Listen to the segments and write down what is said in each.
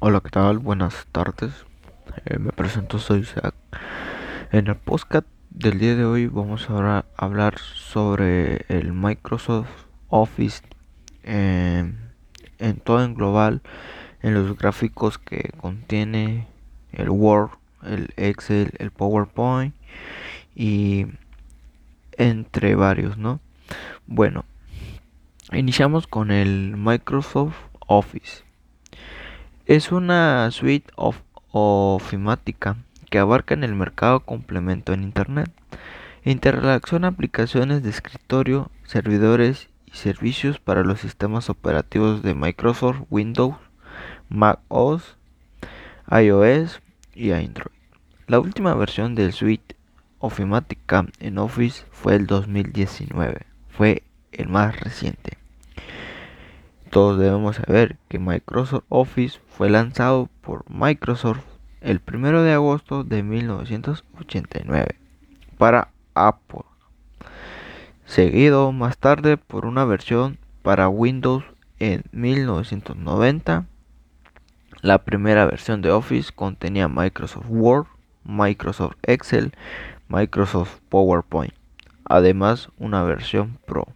Hola, ¿qué tal? Buenas tardes. Eh, me presento, soy Isaac. En el podcast del día de hoy vamos a hablar sobre el Microsoft Office en todo en global, en los gráficos que contiene el Word, el Excel, el PowerPoint y entre varios, ¿no? Bueno, iniciamos con el Microsoft Office. Es una suite of ofimática que abarca en el mercado complemento en Internet. Interrelaciona aplicaciones de escritorio, servidores y servicios para los sistemas operativos de Microsoft Windows, Mac OS, iOS y Android. La última versión del suite ofimática en Office fue el 2019. Fue el más reciente. Todos debemos saber que Microsoft Office fue lanzado por Microsoft el 1 de agosto de 1989 para Apple, seguido más tarde por una versión para Windows en 1990. La primera versión de Office contenía Microsoft Word, Microsoft Excel, Microsoft PowerPoint, además una versión Pro.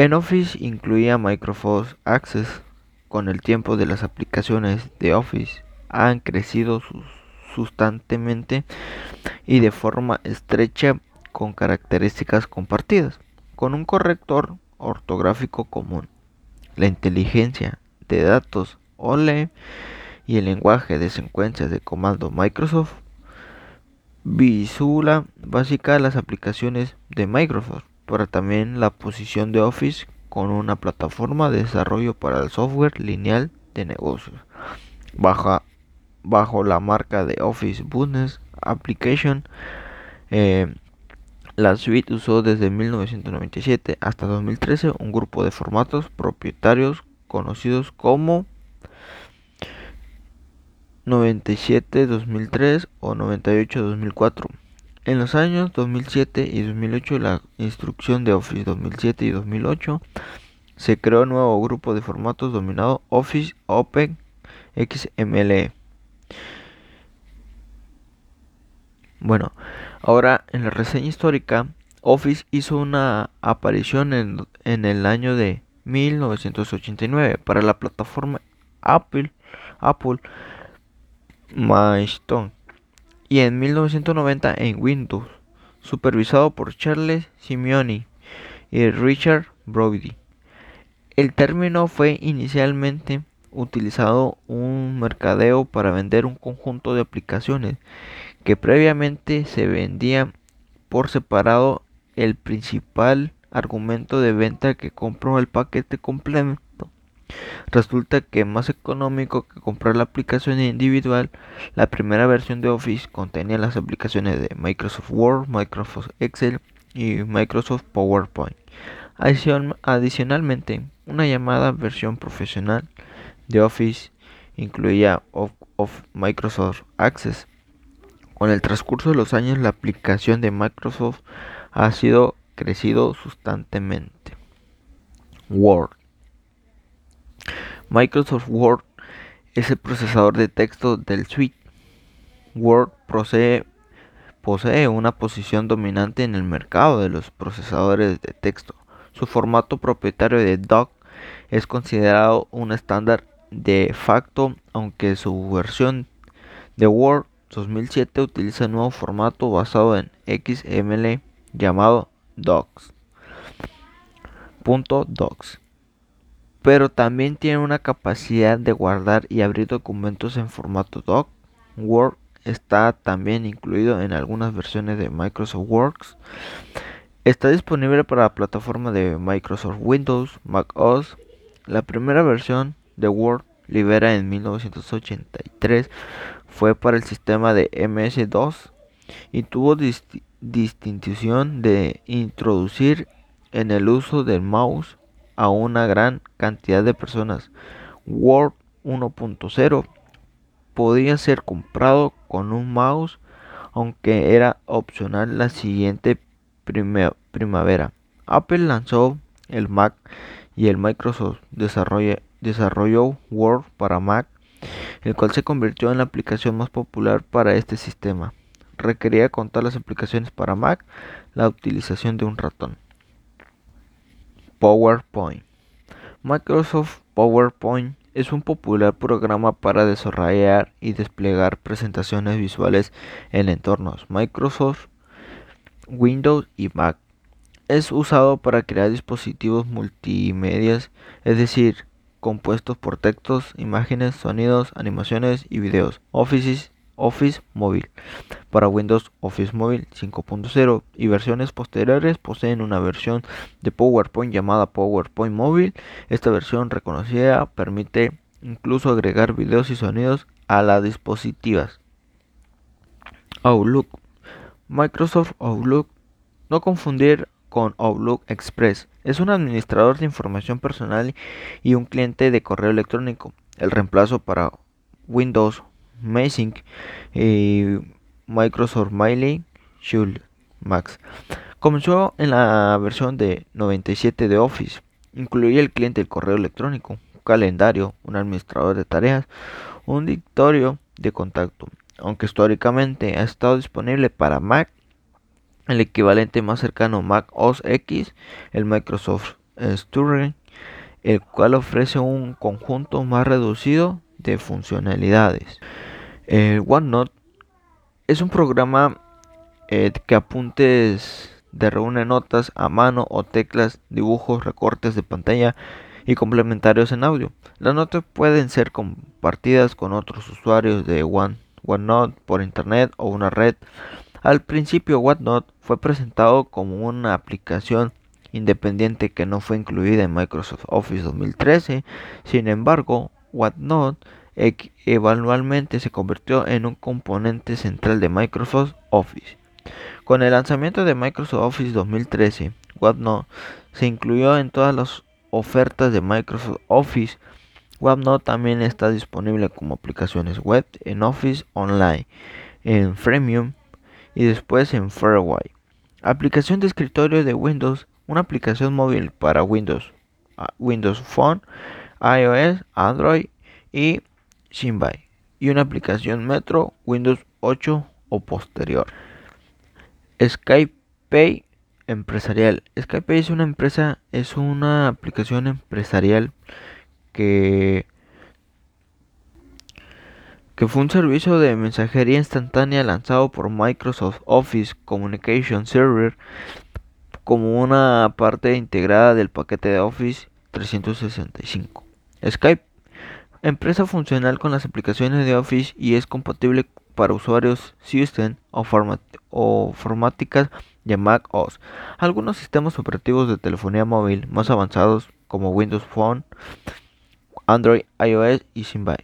En Office incluía Microsoft Access. Con el tiempo de las aplicaciones de Office han crecido sustantemente y de forma estrecha con características compartidas, con un corrector ortográfico común, la inteligencia de datos OLE y el lenguaje de secuencias de comando Microsoft visula básica las aplicaciones de Microsoft pero también la posición de Office con una plataforma de desarrollo para el software lineal de negocios. Bajo, bajo la marca de Office Business Application, eh, la suite usó desde 1997 hasta 2013 un grupo de formatos propietarios conocidos como 97-2003 o 98-2004 en los años 2007 y 2008, la instrucción de Office 2007 y 2008, se creó un nuevo grupo de formatos dominado Office Open XML. Bueno, ahora en la reseña histórica, Office hizo una aparición en, en el año de 1989 para la plataforma Apple, Apple y en 1990 en Windows, supervisado por Charles Simeoni y Richard Brody. El término fue inicialmente utilizado un mercadeo para vender un conjunto de aplicaciones que previamente se vendía por separado el principal argumento de venta que compró el paquete completo Resulta que más económico que comprar la aplicación individual, la primera versión de Office contenía las aplicaciones de Microsoft Word, Microsoft Excel y Microsoft PowerPoint. Adicionalmente, una llamada versión profesional de Office incluía of, Microsoft Access. Con el transcurso de los años, la aplicación de Microsoft ha sido crecido sustantemente. Word Microsoft Word es el procesador de texto del suite. Word posee, una posición dominante en el mercado de los procesadores de texto. Su formato propietario de doc es considerado un estándar de facto, aunque su versión de Word 2007 utiliza un nuevo formato basado en XML llamado docs. .docs pero también tiene una capacidad de guardar y abrir documentos en formato doc. Word está también incluido en algunas versiones de Microsoft Works. Está disponible para la plataforma de Microsoft Windows, Mac OS. La primera versión de Word, libera en 1983, fue para el sistema de MS-DOS y tuvo distinción de introducir en el uso del mouse a una gran cantidad de personas. Word 1.0 podía ser comprado con un mouse, aunque era opcional la siguiente primavera. Apple lanzó el Mac y el Microsoft desarrolló Word para Mac, el cual se convirtió en la aplicación más popular para este sistema. Requería contar las aplicaciones para Mac, la utilización de un ratón. PowerPoint. Microsoft PowerPoint es un popular programa para desarrollar y desplegar presentaciones visuales en entornos Microsoft, Windows y Mac. Es usado para crear dispositivos multimedia, es decir, compuestos por textos, imágenes, sonidos, animaciones y videos. Office Office Móvil. Para Windows Office Móvil 5.0 y versiones posteriores poseen una versión de PowerPoint llamada PowerPoint Móvil. Esta versión reconocida permite incluso agregar videos y sonidos a las dispositivas. Outlook. Microsoft Outlook. No confundir con Outlook Express. Es un administrador de información personal y un cliente de correo electrónico. El reemplazo para Windows Amazing y Microsoft Miley Shield Max. Comenzó en la versión de 97 de Office. Incluía el cliente del correo electrónico, un calendario, un administrador de tareas, un directorio de contacto. Aunque históricamente ha estado disponible para Mac, el equivalente más cercano Mac OS X, el Microsoft Store, el cual ofrece un conjunto más reducido de funcionalidades. El OneNote es un programa eh, que apuntes de reúne notas a mano o teclas, dibujos, recortes de pantalla y complementarios en audio. Las notas pueden ser compartidas con otros usuarios de One, OneNote por internet o una red. Al principio OneNote fue presentado como una aplicación independiente que no fue incluida en Microsoft Office 2013. Sin embargo, OneNote eventualmente se convirtió en un componente central de Microsoft Office. Con el lanzamiento de Microsoft Office 2013, OneNote se incluyó en todas las ofertas de Microsoft Office. OneNote también está disponible como aplicaciones web en Office Online, en Freemium y después en Fairway. Aplicación de escritorio de Windows, una aplicación móvil para Windows, ah, Windows Phone, iOS, Android y Shinbai y una aplicación Metro Windows 8 o posterior. SkypePay empresarial. SkypePay es una empresa, es una aplicación empresarial que que fue un servicio de mensajería instantánea lanzado por Microsoft Office Communication Server como una parte integrada del paquete de Office 365. Skype Empresa funcional con las aplicaciones de Office y es compatible para usuarios System o, o formáticas de Mac OS. Algunos sistemas operativos de telefonía móvil más avanzados como Windows Phone, Android, iOS y Symbian.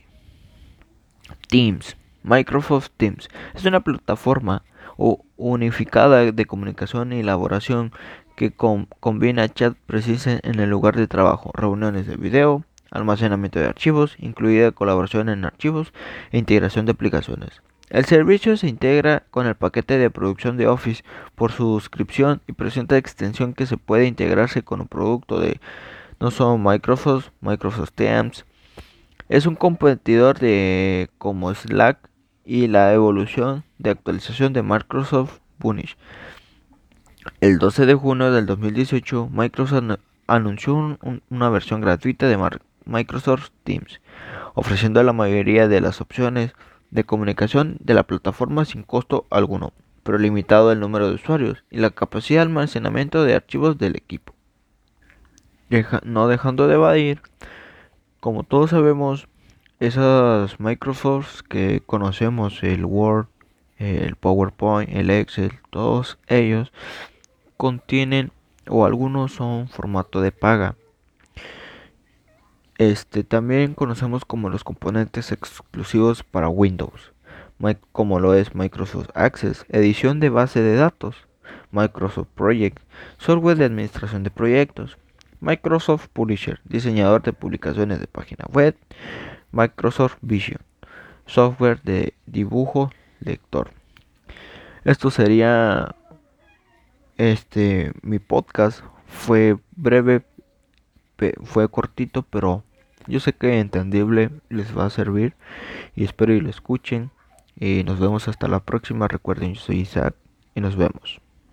Teams. Microsoft Teams es una plataforma unificada de comunicación y elaboración que combina chat preciso en el lugar de trabajo, reuniones de video, almacenamiento de archivos, incluida colaboración en archivos e integración de aplicaciones. El servicio se integra con el paquete de producción de Office por su suscripción y presenta extensión que se puede integrarse con un producto de no solo Microsoft, Microsoft Teams. Es un competidor de como Slack y la evolución de actualización de Microsoft Punish. El 12 de junio del 2018, Microsoft anunció una versión gratuita de Microsoft Microsoft Teams, ofreciendo la mayoría de las opciones de comunicación de la plataforma sin costo alguno, pero limitado el número de usuarios y la capacidad de almacenamiento de archivos del equipo. no dejando de evadir, como todos sabemos, esas Microsoft que conocemos, el Word, el PowerPoint, el Excel, todos ellos contienen o algunos son formato de paga este, también conocemos como los componentes exclusivos para Windows, como lo es Microsoft Access, edición de base de datos, Microsoft Project, software de administración de proyectos, Microsoft Publisher, diseñador de publicaciones de página web, Microsoft Vision, software de dibujo lector. Esto sería este mi podcast fue breve fue cortito, pero yo sé que entendible les va a servir y espero y lo escuchen. Y nos vemos hasta la próxima. Recuerden, yo soy Isaac y nos vemos.